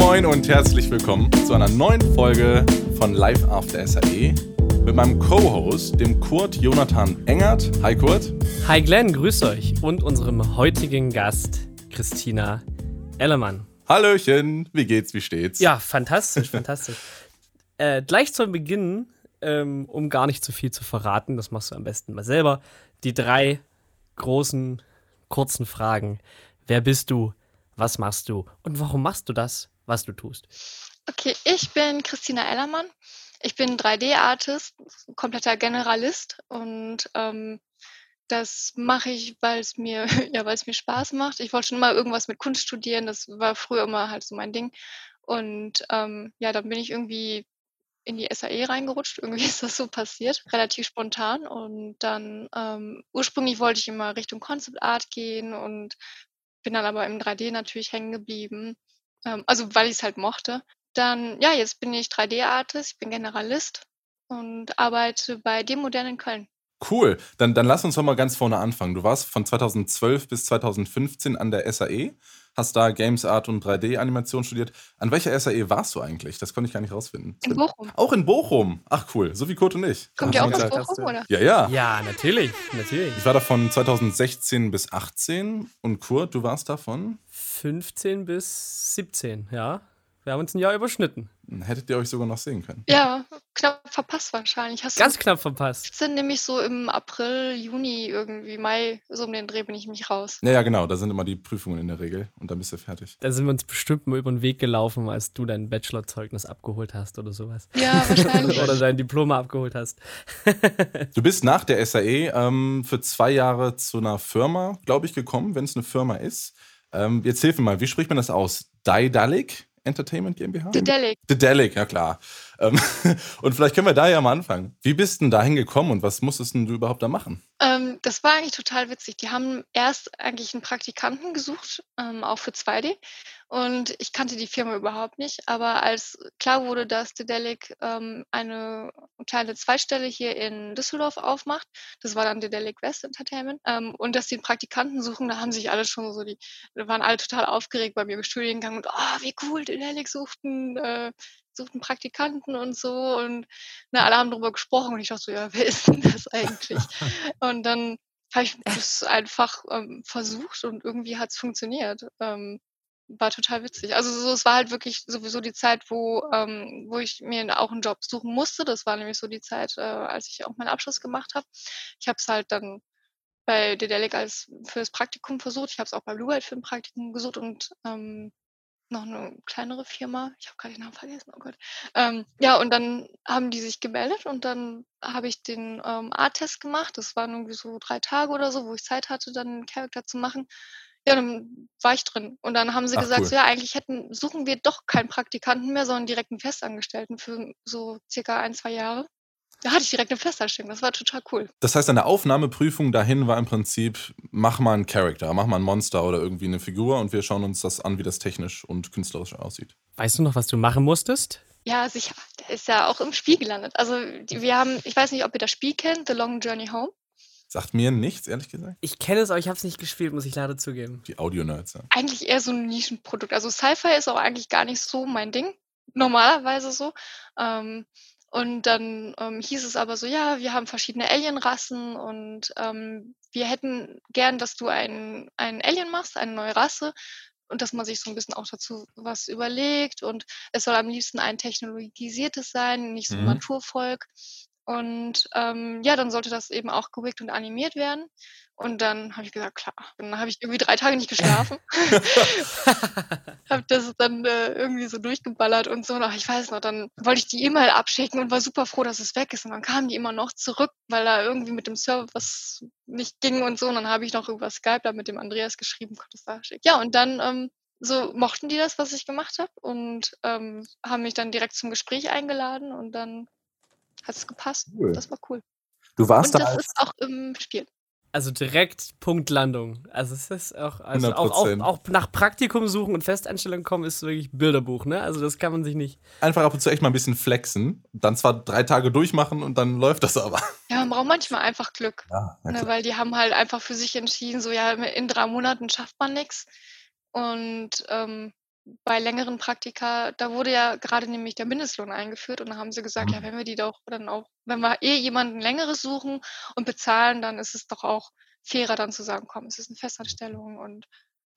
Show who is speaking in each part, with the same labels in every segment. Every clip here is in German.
Speaker 1: Moin und herzlich willkommen zu einer neuen Folge von Live After SAE mit meinem Co-Host, dem Kurt Jonathan Engert. Hi Kurt.
Speaker 2: Hi Glenn, grüß euch und unserem heutigen Gast Christina Ellermann.
Speaker 1: Hallöchen, wie geht's, wie steht's?
Speaker 2: Ja, fantastisch, fantastisch. Äh, gleich zu Beginn, ähm, um gar nicht zu viel zu verraten, das machst du am besten mal selber, die drei großen, kurzen Fragen. Wer bist du? Was machst du? Und warum machst du das, was du tust?
Speaker 3: Okay, ich bin Christina Ellermann. Ich bin 3D-Artist, kompletter Generalist und ähm, das mache ich, weil es mir, ja, weil es mir Spaß macht. Ich wollte schon immer irgendwas mit Kunst studieren. Das war früher immer halt so mein Ding. Und ähm, ja, dann bin ich irgendwie in die SAE reingerutscht. Irgendwie ist das so passiert, relativ spontan. Und dann ähm, ursprünglich wollte ich immer Richtung Concept Art gehen und bin dann aber im 3D natürlich hängen geblieben. Ähm, also weil ich es halt mochte. Dann, ja, jetzt bin ich 3D-Artist, ich bin Generalist und arbeite bei Demodern in Köln.
Speaker 1: Cool. Dann, dann lass uns doch mal ganz vorne anfangen. Du warst von 2012 bis 2015 an der SAE, hast da Games Art und 3D-Animation studiert. An welcher SAE warst du eigentlich? Das konnte ich gar nicht rausfinden.
Speaker 3: In Bochum.
Speaker 1: Auch in Bochum. Ach cool, so wie Kurt und ich.
Speaker 3: Kommt ihr auch aus Bochum, oder?
Speaker 1: Ja, ja.
Speaker 2: Ja, natürlich, natürlich.
Speaker 1: Ich war da von 2016 bis 18 und Kurt, du warst da von?
Speaker 2: 15 bis 17, ja. Wir haben uns ein Jahr überschnitten.
Speaker 1: Hättet ihr euch sogar noch sehen können.
Speaker 3: Ja, knapp verpasst wahrscheinlich. Hast
Speaker 2: Ganz knapp verpasst.
Speaker 3: sind nämlich so im April, Juni irgendwie, Mai, so um den Dreh bin ich mich raus.
Speaker 1: Ja, ja, genau. Da sind immer die Prüfungen in der Regel und dann bist du fertig.
Speaker 2: Da sind wir uns bestimmt mal über den Weg gelaufen, als du dein Bachelorzeugnis abgeholt hast oder sowas.
Speaker 3: Ja, wahrscheinlich.
Speaker 2: oder dein Diplom abgeholt hast.
Speaker 1: Du bist nach der SAE ähm, für zwei Jahre zu einer Firma, glaube ich, gekommen, wenn es eine Firma ist. Ähm, jetzt hilf mir mal, wie spricht man das aus? Daedalic Entertainment GmbH?
Speaker 3: Dedelic.
Speaker 1: Dedelic, ja klar. Ähm, und vielleicht können wir da ja mal anfangen. Wie bist du denn da hingekommen und was musstest denn du überhaupt da machen?
Speaker 3: Ähm, das war eigentlich total witzig. Die haben erst eigentlich einen Praktikanten gesucht, ähm, auch für 2D. Und ich kannte die Firma überhaupt nicht. Aber als klar wurde, dass Dedelic ähm, eine kleine Zweistelle hier in Düsseldorf aufmacht, das war dann Dedelic West Entertainment, ähm, und dass die einen Praktikanten suchen, da haben sich alle schon so, die waren alle total aufgeregt bei mir im Studiengang und oh, wie cool, Dedelic sucht einen, äh, sucht einen Praktikanten und so. Und na, alle haben darüber gesprochen und ich dachte so, ja, wer ist denn das eigentlich? und dann habe ich das einfach ähm, versucht und irgendwie hat es funktioniert. Ähm, war total witzig. Also so, es war halt wirklich sowieso die Zeit, wo, ähm, wo ich mir auch einen Job suchen musste. Das war nämlich so die Zeit, äh, als ich auch meinen Abschluss gemacht habe. Ich habe es halt dann bei Dedelic als fürs Praktikum versucht. Ich habe es auch bei Blue White für ein Praktikum gesucht und ähm, noch eine kleinere Firma. Ich habe gerade den Namen vergessen, oh Gott. Ähm, ja, und dann haben die sich gemeldet und dann habe ich den ähm, Art-Test gemacht. Das waren irgendwie so drei Tage oder so, wo ich Zeit hatte, dann einen Charakter zu machen. Ja, dann war ich drin. Und dann haben sie
Speaker 1: Ach,
Speaker 3: gesagt,
Speaker 1: cool.
Speaker 3: so, ja, eigentlich hätten, suchen wir doch keinen Praktikanten mehr, sondern direkt einen Festangestellten für so circa ein, zwei Jahre. Da hatte ich direkt eine Festanstellung. Das war total cool.
Speaker 1: Das heißt, deine Aufnahmeprüfung dahin war im Prinzip, mach mal einen Charakter, mach mal ein Monster oder irgendwie eine Figur und wir schauen uns das an, wie das technisch und künstlerisch aussieht.
Speaker 2: Weißt du noch, was du machen musstest?
Speaker 3: Ja, sicher. Der ist ja auch im Spiel gelandet. Also wir haben, ich weiß nicht, ob ihr das Spiel kennt, The Long Journey Home.
Speaker 1: Sagt mir nichts, ehrlich gesagt.
Speaker 2: Ich kenne es, aber ich habe es nicht gespielt, muss ich leider zugeben.
Speaker 1: Die Audio-Nerds, ja.
Speaker 3: Eigentlich eher so ein Nischenprodukt. Also Sci-Fi ist auch eigentlich gar nicht so mein Ding. Normalerweise so. Ähm, und dann ähm, hieß es aber so, ja, wir haben verschiedene Alienrassen und ähm, wir hätten gern, dass du einen, einen Alien machst, eine neue Rasse. Und dass man sich so ein bisschen auch dazu was überlegt. Und es soll am liebsten ein technologisiertes sein, nicht so ein
Speaker 1: Mhm.
Speaker 3: Naturvolk. Und ähm, ja, dann sollte das eben auch gewickt und animiert werden. Und dann habe ich gesagt, klar. Und dann habe ich irgendwie drei Tage nicht geschlafen. habe das dann äh, irgendwie so durchgeballert und so. Ach, ich weiß noch, dann wollte ich die E-Mail abschicken und war super froh, dass es weg ist. Und dann kamen die immer noch zurück, weil da irgendwie mit dem Server was nicht ging und so. Und dann habe ich noch über Skype da mit dem Andreas geschrieben, konnte es da schicken. Ja, und dann ähm, so mochten die das, was ich gemacht habe und ähm, haben mich dann direkt zum Gespräch eingeladen und dann hat es gepasst.
Speaker 1: Cool.
Speaker 3: Das war cool.
Speaker 1: Du warst
Speaker 3: Und
Speaker 1: da
Speaker 3: das
Speaker 1: als
Speaker 3: ist auch im Spiel.
Speaker 2: Also direkt Punktlandung. Also es ist auch, also auch, auch,
Speaker 1: 100%.
Speaker 2: auch nach Praktikum suchen und Festanstellung kommen ist wirklich Bilderbuch, ne? Also das kann man sich nicht.
Speaker 1: einfach ab und zu echt mal ein bisschen flexen. Dann zwar drei Tage durchmachen und dann läuft das aber.
Speaker 3: Ja, man braucht manchmal einfach Glück.
Speaker 1: Ja,
Speaker 3: Ne, weil die haben halt einfach für sich entschieden, so ja, in drei Monaten schafft man nichts. Und ähm, bei längeren Praktika, da wurde ja gerade nämlich der Mindestlohn eingeführt und da haben sie gesagt, ja,
Speaker 1: Mhm.
Speaker 3: wenn wir die doch dann auch wenn wir eh jemanden Längeres suchen und bezahlen, dann ist es doch auch fairer dann zu sagen: „Komm, es ist 'ne Festanstellung“ und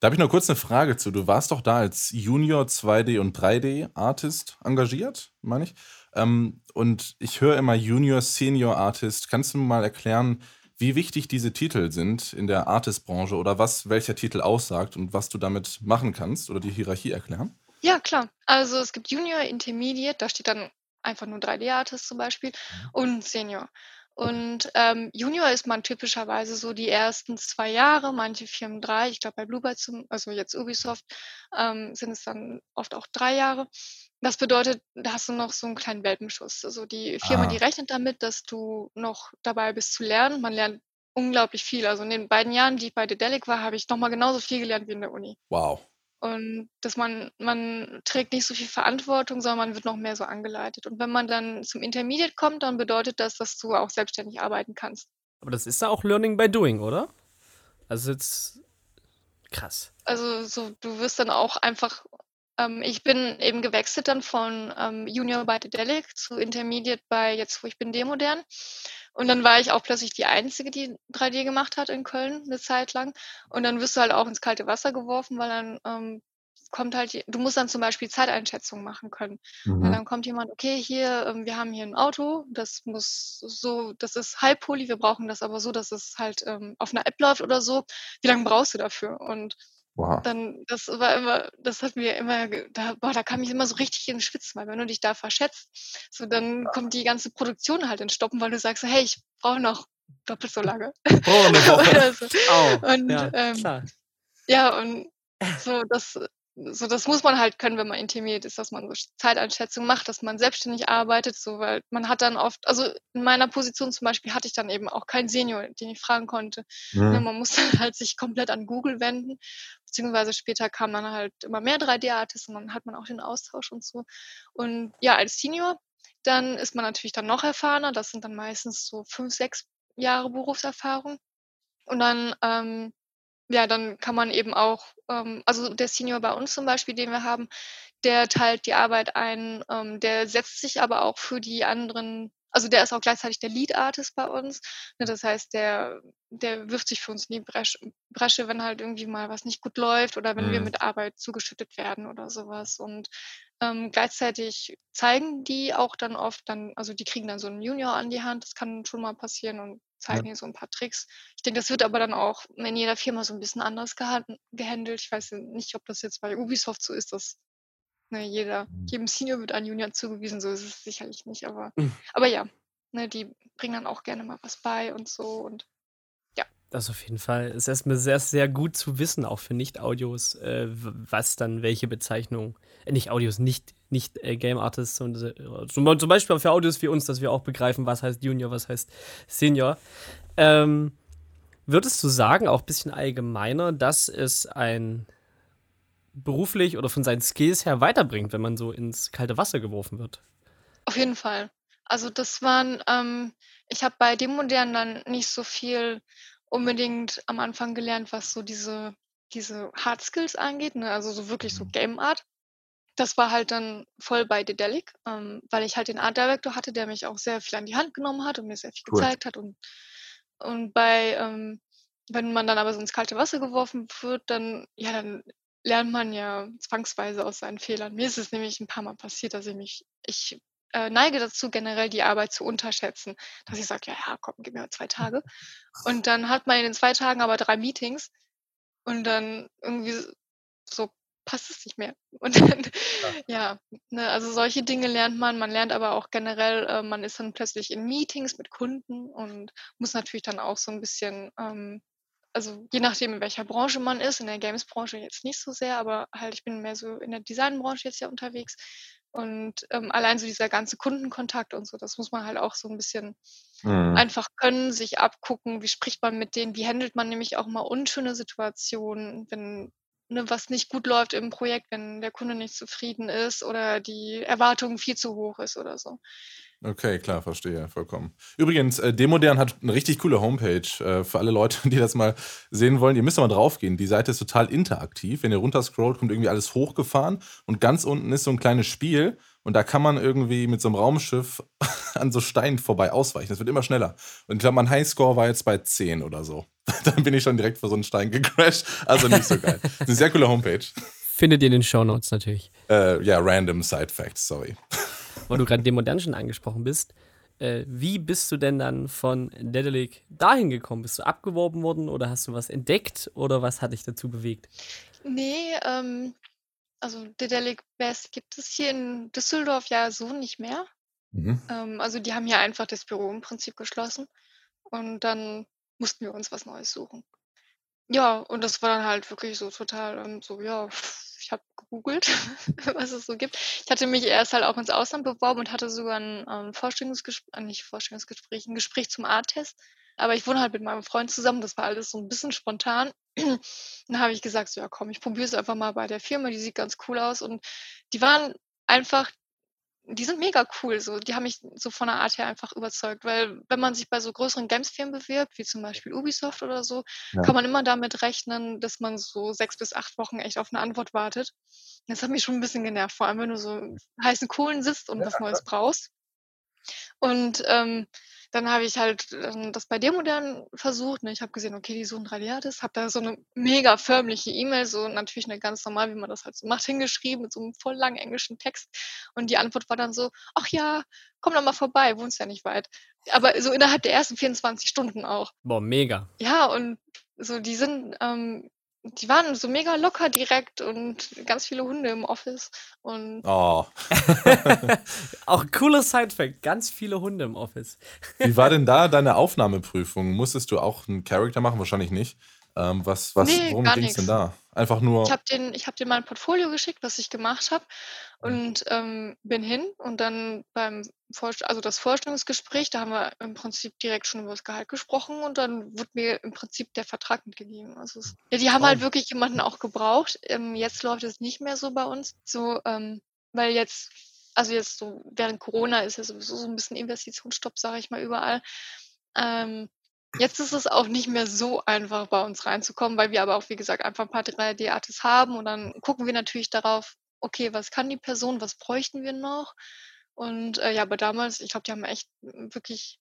Speaker 1: Da habe ich noch kurz 'ne Frage zu. Du warst doch da als Junior 2D und 3D Artist engagiert, meine ich. Ähm, und ich höre immer Junior, Senior Artist. Kannst du mir mal erklären, wie wichtig diese Titel sind in der Artist-Branche oder was welcher Titel aussagt und was du damit machen kannst oder die Hierarchie erklären?
Speaker 3: Ja, klar. Also, es gibt Junior, Intermediate, da steht dann einfach nur 3D-Artist zum Beispiel
Speaker 1: Mhm.
Speaker 3: und Senior. Und, ähm, Junior ist man typischerweise so die ersten 2 Jahre, manche Firmen 3. Ich glaube, bei Blue Byte zum also jetzt Ubisoft, ähm, sind es dann oft auch 3 Jahre. Das bedeutet, da hast du noch so 'n kleinen Welpenschuss. Also, die Firma, die
Speaker 1: Ah.
Speaker 3: rechnet damit, dass du noch dabei bist zu lernen. Man lernt unglaublich viel. Also, in den beiden Jahren, die ich bei Dedelic war, habe ich noch mal genauso viel gelernt wie in der Uni.
Speaker 1: Wow.
Speaker 3: Und dass man man trägt nicht so viel Verantwortung, sondern man wird noch mehr so angeleitet. Und wenn man dann zum Intermediate kommt, dann bedeutet das, dass du auch selbstständig arbeiten kannst.
Speaker 2: Aber das ist ja auch Learning by Doing, oder? Also jetzt krass.
Speaker 3: Also, so du wirst dann auch einfach ich bin eben gewechselt dann von, ähm, Junior bei Dedelic zu Intermediate bei jetzt, wo ich bin, D-Modern. Und dann war ich auch plötzlich die Einzige, die 3D gemacht hat in Köln 'ne Zeit lang. Und dann wirst du halt auch ins kalte Wasser geworfen, weil dann, ähm, kommt halt du musst dann zum Beispiel Zeiteinschätzung machen können. Und
Speaker 1: Mhm.
Speaker 3: dann kommt jemand: „Okay, hier, ähm, wir haben hier 'n Auto, das muss so das ist High-Poly, wir brauchen das aber so, dass es halt, ähm, auf 'ner App läuft oder so. Wie lang brauchst du dafür?“ Und
Speaker 1: Wow.
Speaker 3: dann das war immer das hat mir immer da boah, da kam ich immer so richtig ins Schwitzen, weil wenn du dich da verschätzt, so dann kommt die ganze Produktion halt ins Stoppen, weil du sagst „Hey, ich brauche noch doppelt so lange.“
Speaker 1: Oh, 'ne Woche.
Speaker 3: So.
Speaker 2: Au,
Speaker 3: Und,
Speaker 2: ja,
Speaker 3: ähm, ja, und so das so das muss man halt können, wenn man Intermediate ist, dass man so Sch Zeiteinschätzung macht, dass man selbstständig arbeitet, so, weil man hat dann oft also, in meiner Position zum Beispiel hatte ich dann eben auch keinen Senior, den ich fragen konnte. Ne,
Speaker 1: Mhm.
Speaker 3: man musste halt sich komplett an Google wenden, beziehungsweise später kamen dann halt immer mehr 3D-Artists und dann hat man auch den Austausch und so. Und ja, als Senior, dann ist man natürlich dann noch erfahrener. Das sind dann meistens so 5, 6 Jahre Berufserfahrung. Und dann, ähm ja, dann kann man eben auch ähm, also der Senior bei uns zum Beispiel, den wir haben, der teilt die Arbeit ein, ähm, der setzt sich aber auch für die anderen also der ist auch gleichzeitig der Lead Artist bei uns. Ne, das heißt, der der wirft sich für uns in die Bresch Bresche, wenn halt irgendwie mal was nicht gut läuft oder wenn wir
Speaker 1: Mhm.
Speaker 3: mit Arbeit zugeschüttet werden oder so was. Und, ähm, gleichzeitig zeigen die auch dann oft dann also die kriegen dann so 'n Junior an die Hand, das kann schon mal passieren und zeigen
Speaker 1: Ja.
Speaker 3: ihr so 'n paar Tricks. Ich denke, das wird aber dann auch in jeder Firma so 'n bisschen anders gehan gehandelt. Ich weiß nicht, ob das jetzt bei Ubisoft so ist, dass, ne, jeder jedem Senior wird ein Junior zugewiesen, so ist es sicherlich nicht, aber
Speaker 2: Mhm.
Speaker 3: aber ja, ne, die bringen dann auch gerne mal was bei und so und ja.
Speaker 2: Das auf jeden Fall. Ist erst mal sehr, sehr gut zu wissen, auch für Nicht-Audios, äh, was dann welche Bezeichnung äh, nicht Audios, nicht nicht, äh, Game Artists und, äh, zum zum Beispiel auch für Audios wie uns, dass wir auch begreifen, was heißt Junior, was heißt Senior. Ähm, würdest du sagen, auch bisschen allgemeiner, dass es einen beruflich oder von seinen Skills her weiterbringt, wenn man so ins kalte Wasser geworfen wird?
Speaker 3: Auf jeden Fall. Also, das waren ähm, ich habe bei D-Modern dann nicht so viel unbedingt am Anfang gelernt, was so diese diese Hard Skills angeht, ne, also so wirklich so
Speaker 1: Mhm.
Speaker 3: Game Art. Das war halt dann voll bei Dedelic, ähm, weil ich halt den Art Director hatte, der mich auch sehr viel an die Hand genommen hat und mir sehr viel
Speaker 1: Cool.
Speaker 3: gezeigt hat und und bei ähm, wenn man dann aber so ins kalte Wasser geworfen wird, dann ja, dann lernt man ja zwangsweise aus seinen Fehlern. Mir ist es nämlich 'n paarmal passiert, dass ich mich ich, äh, neige dazu, generell die Arbeit zu unterschätzen, dass ich sage: „Ja, ja, komm, gib mir 2 Tage.“ Und dann hat man in den 2 Tagen aber 3 Meetings und dann irgendwie so passt es nicht mehr. Und dann ja, ne, also solche Dinge lernt man. Man lernt aber auch generell äh, man ist dann plötzlich in Meetings mit Kunden und muss natürlich dann auch so 'n bisschen, ähm also je nachdem, in welcher Branche man ist, in der Games-Branche jetzt nicht so sehr, aber halt ich bin mehr so in der Designbranche jetzt ja unterwegs. Und, ähm, allein so dieser ganze Kundenkontakt und so, das muss man halt auch so 'n bisschen
Speaker 1: Mhm.
Speaker 3: einfach können, sich abgucken, wie spricht man mit denen, wie handelt man nämlich auch mal unschöne Situationen, wenn ne, was nicht gut läuft im Projekt, wenn der Kunde nicht zufrieden ist oder die Erwartung viel zu hoch ist oder so.
Speaker 1: Okay, klar, verstehe, vollkommen. Übrigens, äh, Demodern hat eine richtig coole Homepage äh, für alle Leute, die das mal sehen wollen. Ihr müsst mal draufgehen. Die Seite ist total interaktiv. Wenn ihr runterscrollt, kommt irgendwie alles hochgefahren und ganz unten ist so ein kleines Spiel und da kann man irgendwie mit so einem Raumschiff an so Steinen vorbei ausweichen. Das wird immer schneller. Und ich glaube, mein Highscore war jetzt bei 10 oder so. Dann bin ich schon direkt vor so einen Stein gecrashed. Also nicht so geil. Das ist eine sehr coole Homepage.
Speaker 2: Findet ihr in den Show Notes natürlich.
Speaker 1: Äh, ja, random Side Facts, sorry
Speaker 2: weil du gerade Demo Dungeon angesprochen bist. Äh, wie bist du denn dann von Dedelic dahin gekommen? Bist du abgeworben worden oder hast du was entdeckt oder was hat dich dazu bewegt?
Speaker 3: Nee, ähm, also Dedelic Best gibt es hier in Düsseldorf ja so nicht mehr. Mhm. Ähm, also die haben ja einfach das Büro im Prinzip geschlossen und dann mussten wir uns was Neues suchen. Ja, und das war dann halt wirklich so total ähm, so, ja, ich habe gegoogelt, was es so gibt. Ich hatte mich erst halt auch ins Ausland beworben und hatte sogar ein ähm, Vorstellungsgespräch, nicht Vorstellungsgespräch, ein Gespräch zum Art-Test. Aber ich wohne halt mit meinem Freund zusammen, das war alles so ein bisschen spontan. dann habe ich gesagt, so, ja komm, ich probiere es einfach mal bei der Firma, die sieht ganz cool aus. Und die waren einfach die sind mega cool. So, die haben mich so von der Art her einfach überzeugt, weil wenn man sich bei so größeren Games-Firmen bewirbt, wie zum Beispiel Ubisoft oder so, ja. kann man immer damit rechnen, dass man so sechs bis acht Wochen echt auf eine Antwort wartet. Das hat mich schon ein bisschen genervt, vor allem wenn du so heißen Kohlen sitzt und ja. was Neues brauchst. Und ähm, dann habe ich halt ähm, das bei Demodern versucht. Ne? Ich habe gesehen, okay, die suchen 3D-Artist, habe da so eine mega förmliche E-Mail, so natürlich eine ganz normal, wie man das halt so macht, hingeschrieben mit so einem voll langen englischen Text. Und die Antwort war dann so, ach ja, komm doch mal vorbei, wohnst ja nicht weit. Aber so innerhalb der ersten 24 Stunden auch.
Speaker 2: Boah, mega.
Speaker 3: Ja, und so, die sind ähm, die waren so mega locker direkt und ganz viele Hunde im Office. Und
Speaker 1: oh.
Speaker 2: Auch cooler Sidefact, ganz viele Hunde im Office.
Speaker 1: Wie war denn da deine Aufnahmeprüfung? Musstest du auch einen Charakter machen? Wahrscheinlich nicht. Ähm, was, was, nee, worum ging es denn da? Einfach nur.
Speaker 3: Ich habe den, hab dir mein Portfolio geschickt, was ich gemacht habe, und ähm, bin hin. Und dann beim Vorst also das Vorstellungsgespräch, da haben wir im Prinzip direkt schon über das Gehalt gesprochen und dann wurde mir im Prinzip der Vertrag mitgegeben. Also es, ja, die haben oh. halt wirklich jemanden auch gebraucht. Ähm, jetzt läuft es nicht mehr so bei uns, so, ähm, weil jetzt also jetzt so während Corona ist ja sowieso so ein bisschen Investitionsstopp, sage ich mal, überall. Ähm, Jetzt ist es auch nicht mehr so einfach, bei uns reinzukommen, weil wir aber auch, wie gesagt, einfach ein paar 3D-Artists haben und dann gucken wir natürlich darauf, okay, was kann die Person, was bräuchten wir noch? Und äh, ja, aber damals, ich glaube, die haben echt wirklich,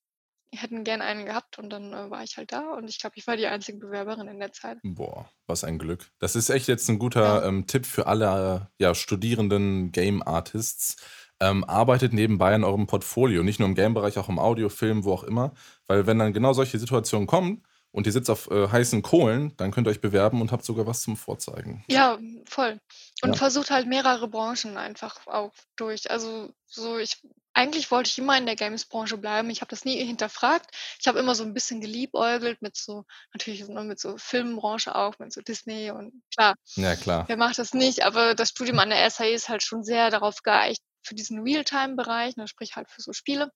Speaker 3: hätten gern einen gehabt und dann äh, war ich halt da und ich glaube, ich war die einzige Bewerberin in der Zeit.
Speaker 1: Boah, was ein Glück. Das ist echt jetzt ein guter ja. ähm, Tipp für alle ja, studierenden Game Artists ähm, arbeitet nebenbei an eurem Portfolio. Nicht nur im Game-Bereich, auch im Audio, Film, wo auch immer. Weil wenn dann genau solche Situationen kommen und ihr sitzt auf äh, heißen Kohlen, dann könnt ihr euch bewerben und habt sogar was zum Vorzeigen.
Speaker 3: Ja, voll. Und ja. versucht halt mehrere Branchen einfach auch durch. Also so, ich eigentlich wollte ich immer in der Games-Branche bleiben. Ich habe das nie hinterfragt. Ich habe immer so ein bisschen geliebäugelt mit so, natürlich mit so Filmbranche auch, mit so Disney und klar.
Speaker 1: Ja, klar.
Speaker 3: Wer macht das nicht? Aber das Studium an der SAE ist halt schon sehr darauf geeicht, für diesen Realtime-Bereich, ne, sprich halt für so Spiele.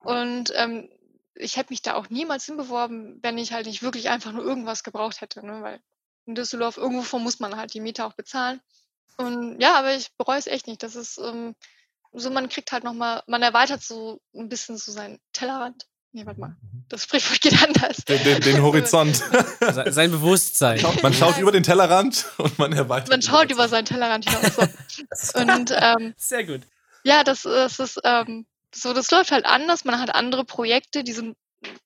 Speaker 3: Und ähm, ich hätte mich da auch niemals hinbeworben, wenn ich halt nicht wirklich einfach nur irgendwas gebraucht hätte, ne? weil in Düsseldorf irgendwo muss man halt die Miete auch bezahlen. Und ja, aber ich bereue es echt nicht. Das ist ähm, so, man kriegt halt nochmal, man erweitert so ein bisschen so seinen Tellerrand. Nee, warte mal. Das Sprichwort geht anders.
Speaker 1: Den, den, den Horizont.
Speaker 2: Sein Bewusstsein.
Speaker 1: Man schaut über den Tellerrand und man erweitert.
Speaker 3: Man schaut über seinen Tellerrand hinaus. So. Und, ähm,
Speaker 2: Sehr gut.
Speaker 3: Ja, das, das ist ähm, so, das läuft halt anders. Man hat andere Projekte, die sind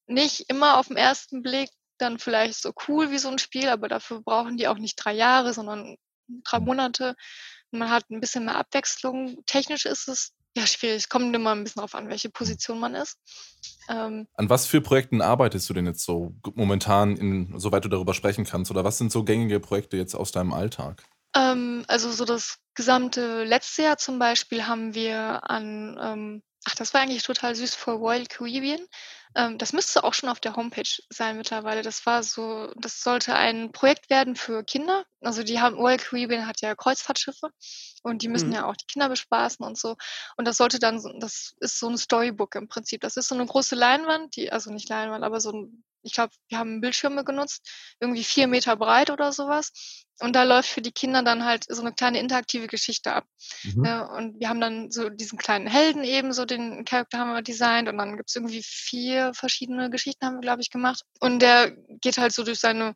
Speaker 3: nicht immer auf den ersten Blick dann vielleicht so cool wie so ein Spiel, aber dafür brauchen die auch nicht drei Jahre, sondern drei Monate. Man hat ein bisschen mehr Abwechslung. Technisch ist es ja, schwierig. Es kommt immer ein bisschen darauf an, welche Position man ist.
Speaker 1: Ähm, an was für Projekten arbeitest du denn jetzt so momentan, in, soweit du darüber sprechen kannst? Oder was sind so gängige Projekte jetzt aus deinem Alltag?
Speaker 3: Ähm, also so das gesamte letzte Jahr zum Beispiel haben wir an ähm, Ach, das war eigentlich total süß vor Royal Caribbean. Ähm, das müsste auch schon auf der Homepage sein mittlerweile. Das war so, das sollte ein Projekt werden für Kinder. Also die haben, Royal Caribbean hat ja Kreuzfahrtschiffe und die müssen mhm. ja auch die Kinder bespaßen und so. Und das sollte dann, das ist so ein Storybook im Prinzip. Das ist so eine große Leinwand, die, also nicht Leinwand, aber so ein ich glaube, wir haben Bildschirme genutzt, irgendwie vier Meter breit oder sowas. Und da läuft für die Kinder dann halt so eine kleine interaktive Geschichte ab. Mhm. Äh, und wir haben dann so diesen kleinen Helden eben, so den Charakter haben wir designt und dann gibt es irgendwie vier verschiedene Geschichten, haben wir, glaube ich, gemacht. Und der geht halt so durch seine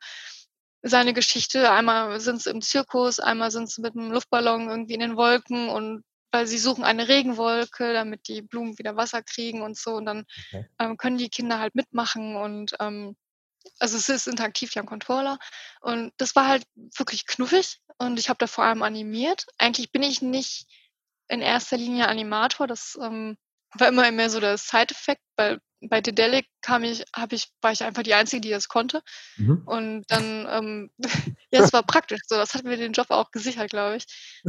Speaker 3: seine Geschichte. Einmal sind sie im Zirkus, einmal sind sie mit einem Luftballon irgendwie in den Wolken und weil sie suchen eine Regenwolke, damit die Blumen wieder Wasser kriegen und so. Und dann okay. ähm, können die Kinder halt mitmachen und ähm, also es ist interaktiv ja ein Controller. Und das war halt wirklich knuffig und ich habe da vor allem animiert. Eigentlich bin ich nicht in erster Linie Animator, das ähm, war immer mehr so der Side-Effekt, weil bei Dedelic kam ich, habe ich, war ich einfach die Einzige, die das konnte. Mhm. Und dann, ähm, ja, es war praktisch. So, das hat mir den Job auch gesichert, glaube ich.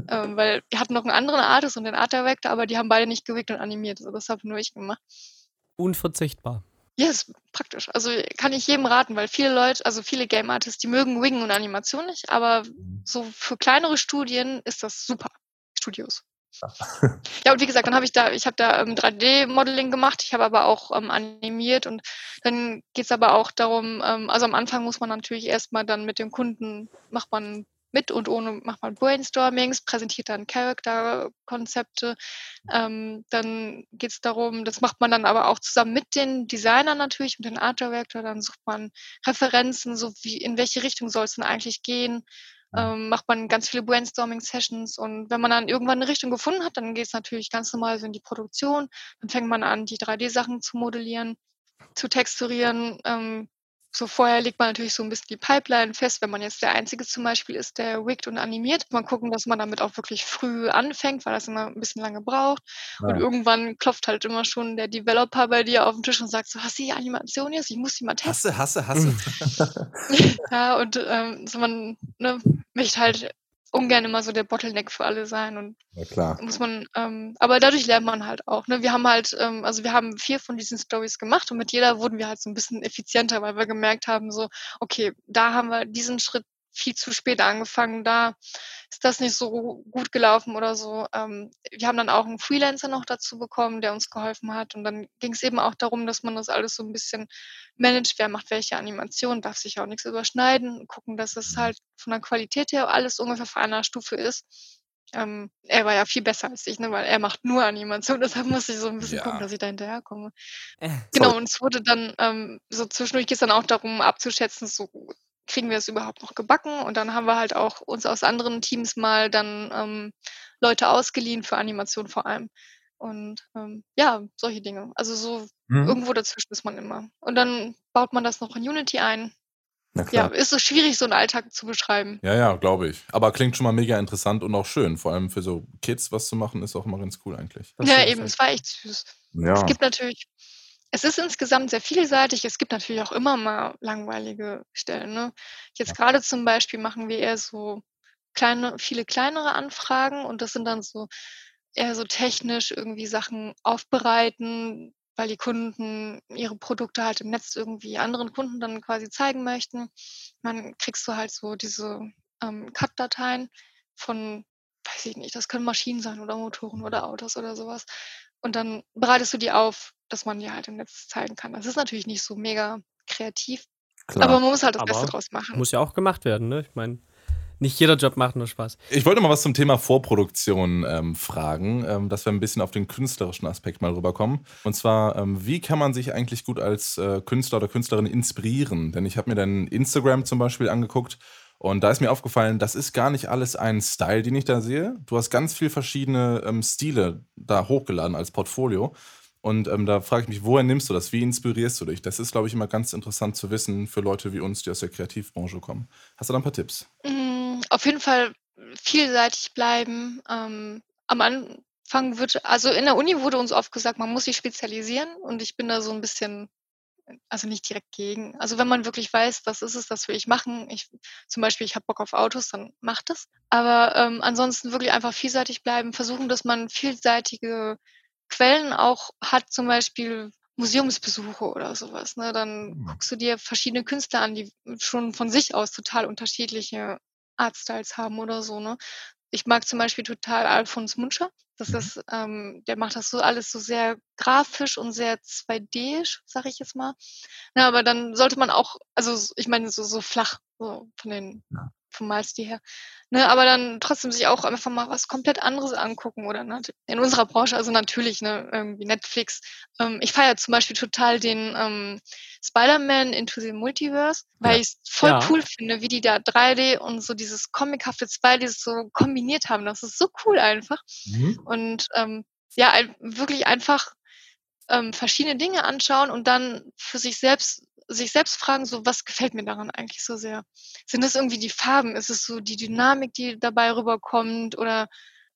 Speaker 3: Ähm, weil wir hatten noch einen anderen Artist und den Art Director, aber die haben beide nicht gewickt und animiert. So, das habe nur ich gemacht.
Speaker 2: Unverzichtbar.
Speaker 3: Ja, ist praktisch. Also kann ich jedem raten, weil viele Leute, also viele Game Artists, die mögen Wingen und Animation nicht, aber mhm. so für kleinere Studien ist das super. Studios. Ja, und wie gesagt, dann habe ich da, ich habe da ähm, 3D-Modeling gemacht, ich habe aber auch ähm, animiert und dann geht es aber auch darum, ähm, also am Anfang muss man natürlich erstmal dann mit dem Kunden, macht man mit und ohne, macht man Brainstormings, präsentiert dann Character-Konzepte. Ähm, dann geht es darum, das macht man dann aber auch zusammen mit den Designern natürlich, mit dem Art Director, dann sucht man Referenzen, so wie in welche Richtung soll es denn eigentlich gehen ähm, macht man ganz viele Brainstorming-Sessions und wenn man dann irgendwann eine Richtung gefunden hat, dann geht es natürlich ganz normal so in die Produktion. Dann fängt man an, die 3D-Sachen zu modellieren, zu texturieren, ähm, so vorher legt man natürlich so ein bisschen die Pipeline fest, wenn man jetzt der Einzige zum Beispiel ist, der wickt und animiert. Mal gucken, dass man damit auch wirklich früh anfängt, weil das immer ein bisschen lange braucht. Ja. Und irgendwann klopft halt immer schon der Developer bei dir auf den Tisch und sagt so, hast du die Animation jetzt? Ich muss die mal testen.
Speaker 1: Hasse, hasse, hasse.
Speaker 3: ja, und ähm, so man ne, möchte halt ungern immer so der Bottleneck für alle sein und
Speaker 1: ja, klar.
Speaker 3: muss man, ähm, aber dadurch lernt man halt auch. Ne? Wir haben halt, ähm, also wir haben vier von diesen Stories gemacht und mit jeder wurden wir halt so ein bisschen effizienter, weil wir gemerkt haben, so, okay, da haben wir diesen Schritt viel zu spät angefangen, da ist das nicht so gut gelaufen oder so. Ähm, wir haben dann auch einen Freelancer noch dazu bekommen, der uns geholfen hat. Und dann ging es eben auch darum, dass man das alles so ein bisschen managt, wer macht welche Animation, darf sich auch nichts überschneiden, gucken, dass es halt von der Qualität her alles ungefähr auf einer Stufe ist. Ähm, er war ja viel besser als ich, ne, weil er macht nur Animation, deshalb musste ich so ein bisschen ja. gucken, dass ich da hinterherkomme. Äh, genau, und es wurde dann, ähm, so zwischendurch geht es dann auch darum abzuschätzen, so kriegen wir es überhaupt noch gebacken? Und dann haben wir halt auch uns aus anderen Teams mal dann ähm, Leute ausgeliehen für Animation vor allem. Und ähm, ja, solche Dinge. Also so mhm. irgendwo dazwischen ist man immer. Und dann baut man das noch in Unity ein. Ja, ist so schwierig, so einen Alltag zu beschreiben.
Speaker 1: Ja, ja, glaube ich. Aber klingt schon mal mega interessant und auch schön. Vor allem für so Kids was zu machen, ist auch immer ganz cool eigentlich.
Speaker 3: Das ja, eben, es war echt süß. Ja. Es gibt natürlich es ist insgesamt sehr vielseitig. Es gibt natürlich auch immer mal langweilige Stellen, ne? Jetzt Ja. grade zum Beispiel machen wir eher so kleine viele kleinere Anfragen und das sind dann so eher so technisch irgendwie Sachen aufbereiten, weil die Kunden ihre Produkte halt im Netz irgendwie anderen Kunden dann quasi zeigen möchten. Dann kriegst du halt so diese, ähm, Cut-Dateien von weiß ich nicht, das können Maschinen sein oder Motoren oder Autos oder sowas. Und dann bereitest du die auf dass man die halt im Netz zeigen kann. Das ist natürlich nicht so mega kreativ, Klar. aber man muss halt das Beste draus machen.
Speaker 2: Muss ja auch gemacht werden, ne? Ich meine, nicht jeder Job macht nur Spaß.
Speaker 1: Ich wollte mal was zum Thema Vorproduktion ähm, fragen, ähm, dass wir ein bisschen auf den künstlerischen Aspekt mal rüberkommen. Und zwar, ähm, wie kann man sich eigentlich gut als äh, Künstler oder Künstlerin inspirieren? Denn ich habe mir dein Instagram zum Beispiel angeguckt und da ist mir aufgefallen, das ist gar nicht alles ein Style, den ich da sehe. Du hast ganz viele verschiedene ähm, Stile da hochgeladen als Portfolio. Und ähm, da frage ich mich, woher nimmst du das? Wie inspirierst du dich? Das ist, glaube ich, immer ganz interessant zu wissen für Leute wie uns, die aus der Kreativbranche kommen. Hast du da ein paar Tipps?
Speaker 3: Mm, auf jeden Fall vielseitig bleiben. Ähm, am Anfang wird, also in der Uni wurde uns oft gesagt, man muss sich spezialisieren und ich bin da so ein bisschen, also nicht direkt gegen. Also wenn man wirklich weiß, was ist es, das will ich machen. Ich, zum Beispiel, ich habe Bock auf Autos, dann macht es. Aber ähm, ansonsten wirklich einfach vielseitig bleiben, versuchen, dass man vielseitige Quellen auch hat, zum Beispiel Museumsbesuche oder sowas, ne? Dann mhm. guckst du dir verschiedene Künstler an, die schon von sich aus total unterschiedliche Artstyles haben oder so, ne? Ich mag zum Beispiel total Alfons Munscher. Das mhm. ist, ähm, der macht das so alles so sehr grafisch und sehr 2D-isch, sag ich jetzt mal. Na, aber dann sollte man auch, also ich meine, so, so flach, so von den ja vom Malstil her. Ne, aber dann trotzdem sich auch einfach mal was komplett anderes angucken oder ne, in unserer Branche, also natürlich, ne, irgendwie Netflix. Ähm, ich feiere zum Beispiel total den ähm, Spider-Man Into the Multiverse, weil ja. ich es voll ja. cool finde, wie die da 3D und so dieses comichafte 2D so kombiniert haben. Das ist so cool einfach. Mhm. Und ähm, ja, wirklich einfach ähm, verschiedene Dinge anschauen und dann für sich selbst sich selbst fragen, so was gefällt mir daran eigentlich so sehr? Sind das irgendwie die Farben? Ist es so die Dynamik, die dabei rüberkommt? Oder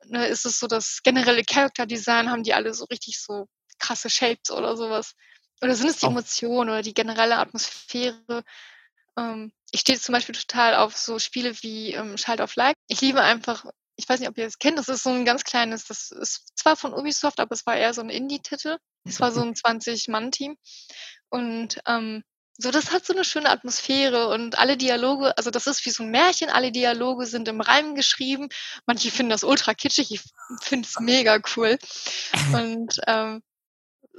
Speaker 3: ne, ist es so das generelle Character Design? Haben die alle so richtig so krasse Shapes oder sowas? Oder sind es die Emotionen oder die generelle Atmosphäre? Ähm, ich stehe zum Beispiel total auf so Spiele wie ähm, Child of Light. Ich liebe einfach, ich weiß nicht, ob ihr das kennt, das ist so ein ganz kleines, das ist zwar von Ubisoft, aber es war eher so ein Indie-Titel. Es war so ein 20-Mann-Team. Und ähm, so, das hat so eine schöne Atmosphäre und alle Dialoge also, das ist wie so ein Märchen, alle Dialoge sind im Reim geschrieben. Manche finden das ultra kitschig, ich finde es mega cool. Und, ähm,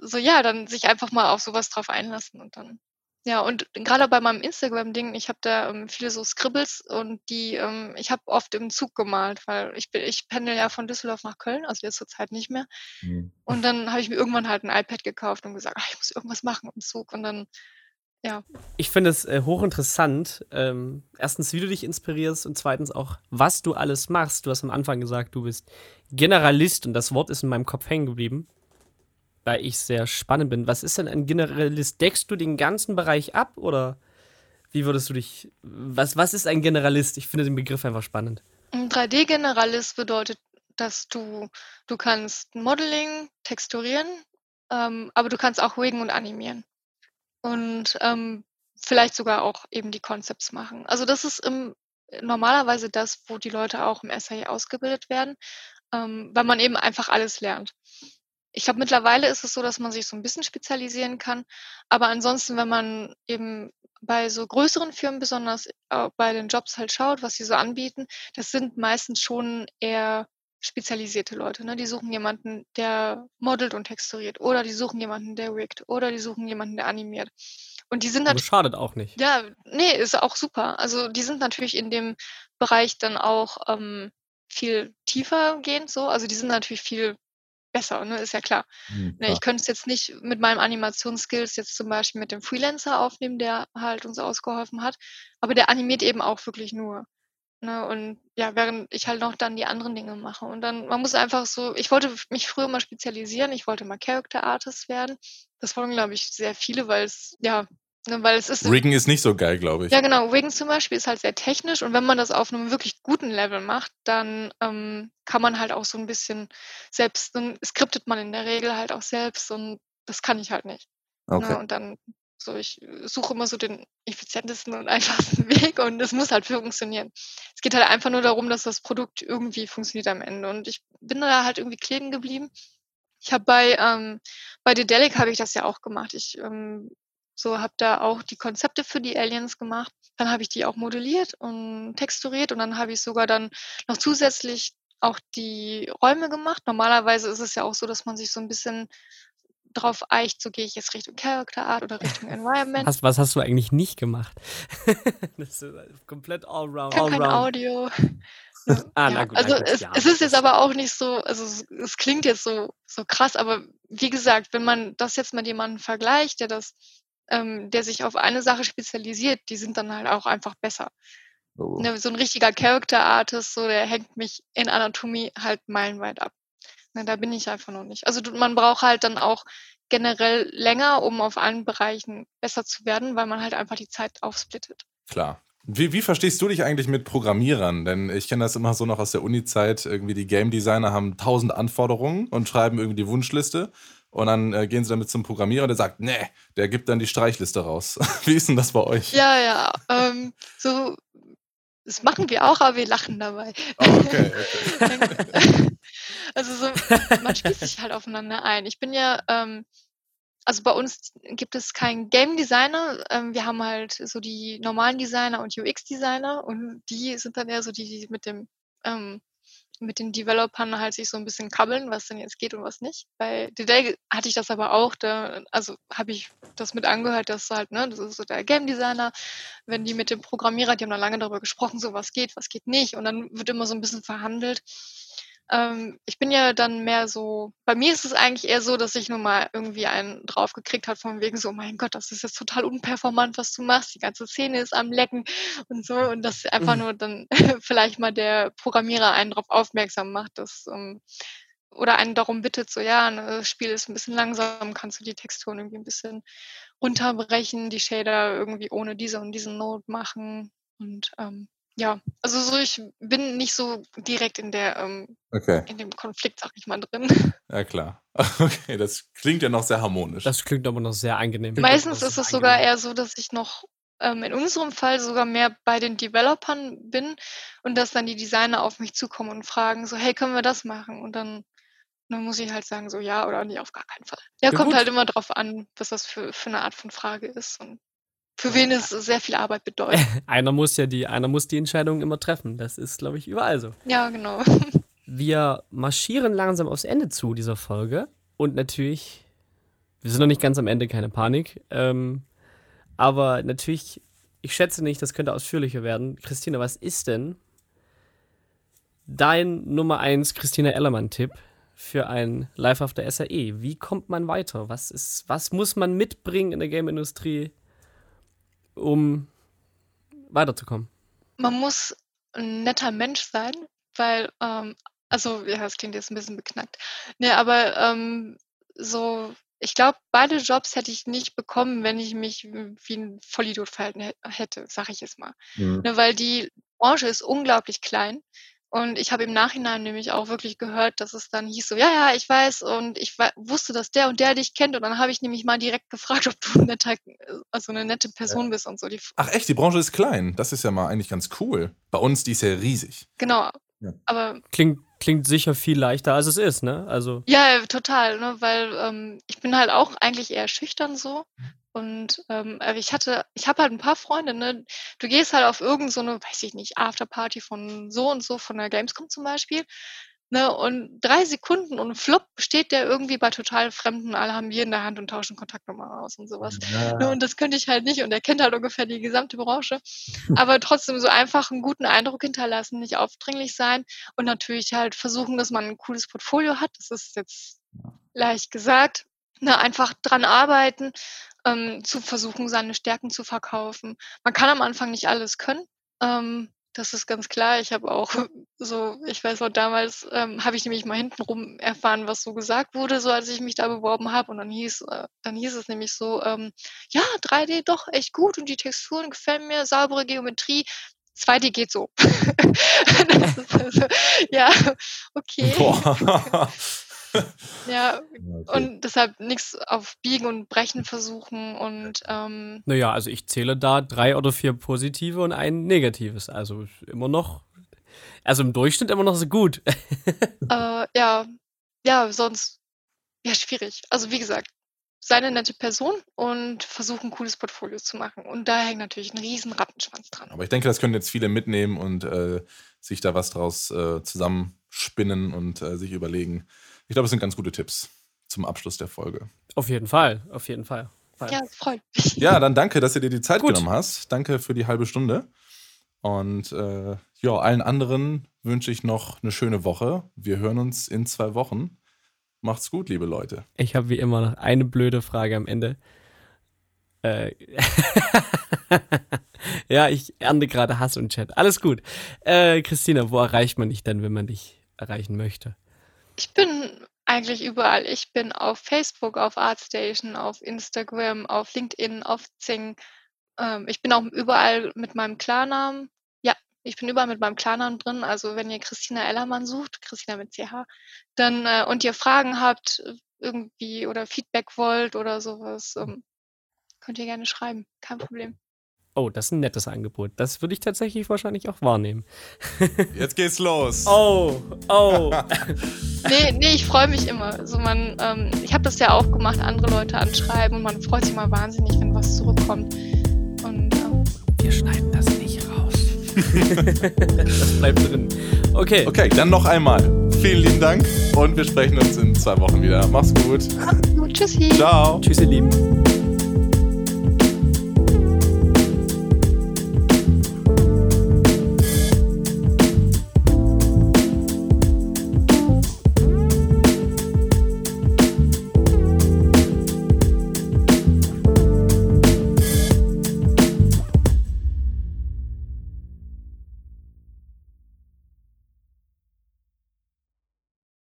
Speaker 3: so ja, dann sich einfach mal auf sowas drauf einlassen und dann ja, und gerade bei meinem Instagram-Ding, ich habe da, ähm, viele so Scribbles und die, ähm ich habe oft im Zug gemalt, weil ich bin ich pendel ja von Düsseldorf nach Köln, also jetzt zurzeit nicht mehr. Mhm. Und dann habe ich mir irgendwann halt ein iPad gekauft und gesagt: „Ach, ich muss irgendwas machen im Zug.“ Und dann ja.
Speaker 2: Ich finde es äh, hochinteressant. Ähm, erstens, wie du dich inspirierst und zweitens auch, was du alles machst. Du hast am Anfang gesagt, du bist Generalist und das Wort ist in meinem Kopf hängen geblieben, weil ich sehr spannend bin. Was ist denn ein Generalist? Deckst du den ganzen Bereich ab oder wie würdest du dich. Was, was ist ein Generalist? Ich finde den Begriff einfach spannend.
Speaker 3: Ein 3D-Generalist bedeutet, dass du, du kannst Modeling, texturieren, ähm, aber du kannst auch wiggen und animieren und ähm, vielleicht sogar auch eben die Concepts machen. Also das ist im, normalerweise das, wo die Leute auch im SAE ausgebildet werden, ähm, weil man eben einfach alles lernt. Ich glaube, mittlerweile ist es so, dass man sich so ein bisschen spezialisieren kann. Aber ansonsten, wenn man eben bei so größeren Firmen besonders äh, bei den Jobs halt schaut, was sie so anbieten, das sind meistens schon eher spezialisierte Leute. Ne? Die suchen jemanden, der modelt und texturiert. Oder die suchen jemanden, der riggt. Oder die suchen jemanden, der animiert. Und die sind
Speaker 2: halt. schadet auch nicht.
Speaker 3: Ja, nee, ist auch super. Also die sind natürlich in dem Bereich dann auch ähm, viel tiefer gehend so. Also die sind natürlich viel besser, ne? ist ja klar. Mhm, ne, ich könnte es jetzt nicht mit meinem Animationsskills jetzt zum Beispiel mit dem Freelancer aufnehmen, der halt uns ausgeholfen hat. Aber der animiert eben auch wirklich nur. Ne, und ja, während ich halt noch dann die anderen Dinge mache. Und dann, man muss einfach so, ich wollte mich früher mal spezialisieren, ich wollte mal Character Artist werden. Das wollen, glaube ich, sehr viele, weil es, ja, ne, weil es ist.
Speaker 1: Riggen ist nicht so geil, glaube ich.
Speaker 3: Ja, genau. Riggen zum Beispiel ist halt sehr technisch und wenn man das auf einem wirklich guten Level macht, dann ähm, kann man halt auch so ein bisschen selbst, dann skriptet man in der Regel halt auch selbst und das kann ich halt nicht. Ne, okay. Ne, und dann so, ich suche immer so den effizientesten und einfachsten Weg und es muss halt funktionieren. Es geht halt einfach nur darum, dass das Produkt irgendwie funktioniert am Ende. Und ich bin da halt irgendwie kleben geblieben. Ich habe bei, ähm, bei Dedelic habe ich das ja auch gemacht. Ich ähm, so habe da auch die Konzepte für die Aliens gemacht. Dann habe ich die auch modelliert und texturiert und dann habe ich sogar dann noch zusätzlich auch die Räume gemacht. Normalerweise ist es ja auch so, dass man sich so ein bisschen drauf eicht, so gehe ich jetzt Richtung Character Art oder Richtung Environment.
Speaker 2: Was, was hast du eigentlich nicht gemacht? das ist komplett allround.
Speaker 3: Ich all kein Audio. ah, ja. gut, also es, ja, es, ist jetzt aber auch nicht so, also es, es, klingt jetzt so, so krass, aber wie gesagt, wenn man das jetzt mit jemandem vergleicht, der das, ähm, der sich auf eine Sache spezialisiert, die sind dann halt auch einfach besser. Oh. Ne, so ein richtiger Character Artist, so der hängt mich in Anatomie halt meilenweit ab. Ne, da bin ich einfach noch nicht. Also man braucht halt dann auch generell länger, um auf allen Bereichen besser zu werden, weil man halt einfach die Zeit aufsplittet.
Speaker 1: Klar. Wie, wie verstehst du dich eigentlich mit Programmierern? Denn ich kenne das immer so noch aus der Uni-Zeit. Irgendwie die Game Designer haben tausend Anforderungen und schreiben irgendwie die Wunschliste. Und dann äh, gehen sie damit zum Programmierer der sagt, nee, der gibt dann die Streichliste raus. wie ist denn das bei euch?
Speaker 3: Ja, ja. Ähm, so, das machen wir auch, aber wir lachen dabei.
Speaker 1: Oh, okay, okay.
Speaker 3: Also so, man schließt sich halt aufeinander ein. Ich bin ja, ähm, also bei uns gibt es keinen Game Designer. Ähm, wir haben halt so die normalen Designer und UX Designer und die sind dann eher so die, die mit dem ähm, mit den Developern halt sich so ein bisschen kabbeln, was denn jetzt geht und was nicht. Bei Dedel hatte ich das aber auch, da, also habe ich das mit angehört, dass halt, ne, das ist so der Game Designer, wenn die mit dem Programmierer, die haben da lange darüber gesprochen, so was geht, was geht nicht und dann wird immer so ein bisschen verhandelt. Ähm, ich bin ja dann mehr so, bei mir ist es eigentlich eher so, dass ich nur mal irgendwie einen draufgekriegt habe, von wegen so, oh mein Gott, das ist jetzt total unperformant, was du machst, die ganze Szene ist am Lecken und so. Und dass einfach mhm. nur dann vielleicht mal der Programmierer einen darauf aufmerksam macht, dass ähm, oder einen darum bittet, so ja, ne, das Spiel ist ein bisschen langsam, kannst du die Texturen irgendwie ein bisschen runterbrechen, die Shader irgendwie ohne diese und diesen Node machen. Und ähm, ja, also so ich bin nicht so direkt in der ähm,
Speaker 1: Okay.
Speaker 3: in dem Konflikt, sag ich mal, drin.
Speaker 1: Ja, klar. Okay, das klingt ja noch sehr harmonisch.
Speaker 2: Das klingt aber noch sehr angenehm.
Speaker 3: Meistens ist es sogar eher so, dass ich noch ähm, in unserem Fall sogar mehr bei den Developern bin und dass dann die Designer auf mich zukommen und fragen so: „Hey, können wir das machen?“ Und dann dann muss ich halt sagen so: „Ja“ oder „Ne, auf gar keinen Fall.“ Ja,
Speaker 2: Ja,
Speaker 3: kommt
Speaker 2: gut.
Speaker 3: halt immer drauf an, was das für für 'ne Art von Frage ist und für wen es sehr viel Arbeit bedeutet.
Speaker 2: Einer muss ja die, einer muss die Entscheidung immer treffen. Das ist, glaube ich, überall so.
Speaker 3: Ja, genau.
Speaker 2: Wir marschieren langsam aufs Ende zu dieser Folge. Und natürlich, wir sind noch nicht ganz am Ende, keine Panik. Ähm, aber natürlich, ich schätze nicht, das könnte ausführlicher werden. Christina, was ist denn dein Nummer 1 Christina Ellermann-Tipp für ein Live After SAE? Wie kommt man weiter? Was, ist, was muss man mitbringen in der Game-Industrie, um weiterzukommen?
Speaker 3: Man muss 'n netter Mensch sein, weil, ähm also, ja, das klingt jetzt 'n bisschen beknackt. Ne, aber, ähm, so ich glaube, beide Jobs hätte ich nicht bekommen, wenn ich mich wie 'n Vollidiot verhalten hä hätte, sage ich jetzt mal.
Speaker 1: Mhm.
Speaker 3: Ne, weil die Branche ist unglaublich klein und ich habe im Nachhinein nämlich auch wirklich gehört, dass es dann hieß so: „Ja, ja, ich weiß und ich wusste, dass der und der dich kennt“ und dann habe ich nämlich mal direkt gefragt, ob du 'n netter also 'ne nette Person bist und so. Die
Speaker 1: Ach echt, die Branche ist klein. Das ist ja mal eigentlich ganz cool. Bei uns, die ist ja riesig.
Speaker 3: Genau.
Speaker 1: Ja.
Speaker 3: Aber
Speaker 2: Klingt, klingt sicher viel leichter, als es ist, ne? Also.
Speaker 3: Ja, ja, total, ne, weil, ähm, ich bin halt auch eigentlich eher schüchtern so und, ähm, aber ich hatte ich habe halt 'n paar Freunde, ne? Du gehst halt auf irgend so weiß ich nicht, Afterparty von so und so, von der Gamescom zum Beispiel, ne, und 3 Sekunden und flupp steht der irgendwie bei total Fremden, alle haben Bier in der Hand und tauschen Kontaktnummern aus und so was. Ne, und das könnte ich halt nicht und er kennt halt ungefähr die gesamte Branche. Aber trotzdem so einfach 'n guten Eindruck hinterlassen, nicht aufdringlich sein und natürlich halt versuchen, dass man 'n cooles Portfolio hat. Das ist jetzt leicht gesagt, ne, einfach dran arbeiten, ähm, zu versuchen, seine Stärken zu verkaufen. Man kann am Anfang nicht alles können, ähm, das ist ganz klar. Ich habe auch so ich weiß noch damals, ähm, habe ich nämlich mal hintenrum erfahren, was so gesagt wurde, so als ich mich da beworben habe und dann hieß äh, dann hieß es nämlich so, ähm: „Ja, 3D doch echt gut und die Texturen gefallen mir, saubere Geometrie, 2D geht so.“ Das ist also ja, okay. Ja,
Speaker 1: Okay.
Speaker 3: und deshalb nix auf Biegen und Brechen versuchen und, ähm
Speaker 2: Na ja, also ich zähle da 3 oder 4 positive und 1 negatives. Also immer noch also im Durchschnitt immer noch so gut.
Speaker 3: Äh, ja. Ja, sonst ja, schwierig. Also, wie gesagt, sei 'ne nette Person und versuch 'n cooles Portfolio zu machen. Und da hängt natürlich 'n riesen Rattenschwanz dran.
Speaker 1: Aber ich denke, das können jetzt viele mitnehmen und, äh, sich da was draus, äh, zusammenspinnen und, äh, sich überlegen. Ich glaube, es sind ganz gute Tipps zum Abschluss der Folge.
Speaker 2: Auf jeden Fall, auf jeden Fall. Fall.
Speaker 3: Ja, es freut mich.
Speaker 1: Ja, dann danke, dass du dir die Zeit
Speaker 2: Gut.
Speaker 1: genommen hast. Danke für die halbe Stunde. Und, äh, ja, allen anderen wünsche ich noch 'ne schöne Woche. Wir hören uns in 2 Wochen. Macht's gut, liebe Leute.
Speaker 2: Ich habe wie immer noch eine blöde Frage am Ende. Äh, ja, ich ernte gerade Hass und Chat. Alles gut. Äh, Christina, wo erreicht man dich denn, wenn man dich erreichen möchte?
Speaker 3: Ich bin eigentlich überall. Ich bin auf Facebook, auf Artstation, auf Instagram, auf LinkedIn, auf Xing. Ähm, ich bin auch überall mit meinem Klarnamen. Ja, ich bin überall mit meinem Klarnamen drin. Also, wenn ihr Christina Ellermann sucht, Christina mit CH, dann äh, und ihr Fragen habt, irgendwie oder Feedback wollt oder so was, ähm, könnt ihr gerne schreiben. Kein Problem.
Speaker 2: Oh, das ist 'n nettes Angebot. Das würde ich tatsächlich wahrscheinlich auch wahrnehmen.
Speaker 1: Jetzt geht's los.
Speaker 2: Oh, oh.
Speaker 3: Ne, ne, ich freue mich immer. Also, man ähm, ich habe das ja auch gemacht, andere Leute anschreiben und man freut sich immer wahnsinnig, wenn was zurückkommt. Und, ähm
Speaker 2: Wir schneiden das nicht raus. das bleibt drin. Okay.
Speaker 1: Okay, dann noch einmal. Vielen lieben Dank und wir sprechen uns in zwei Wochen wieder. Mach's gut.
Speaker 3: Gut, tschüssi.
Speaker 1: Ciao.
Speaker 2: Tschüss, ihr Lieben.